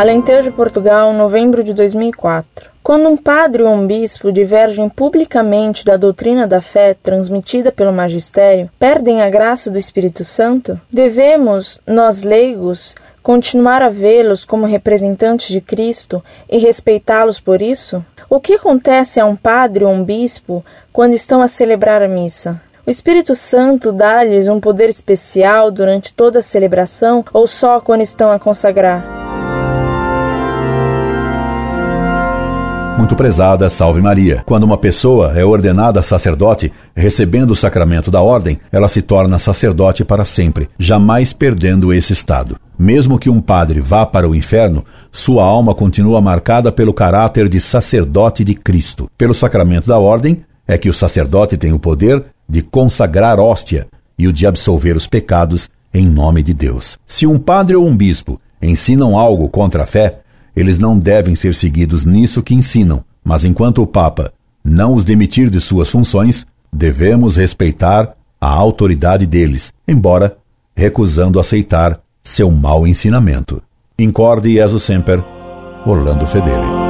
Alentejo, Portugal, novembro de 2004. Quando um padre ou um bispo divergem publicamente da doutrina da fé transmitida pelo magistério, perdem a graça do Espírito Santo? Devemos, nós leigos, continuar a vê-los como representantes de Cristo e respeitá-los por isso? O que acontece a um padre ou um bispo quando estão a celebrar a missa? O Espírito Santo dá-lhes um poder especial durante toda a celebração ou só quando estão a consagrar? Muito prezada, salve Maria. Quando uma pessoa é ordenada sacerdote, recebendo o sacramento da ordem, ela se torna sacerdote para sempre, jamais perdendo esse estado. Mesmo que um padre vá para o inferno, sua alma continua marcada pelo caráter de sacerdote de Cristo. Pelo sacramento da ordem, é que o sacerdote tem o poder de consagrar hóstia e o de absolver os pecados em nome de Deus. Se um padre ou um bispo ensinam algo contra a fé, eles não devem ser seguidos nisso que ensinam, mas enquanto o Papa não os demitir de suas funções, devemos respeitar a autoridade deles, embora recusando aceitar seu mau ensinamento. Incorde Jesus Semper, Orlando Fedeli.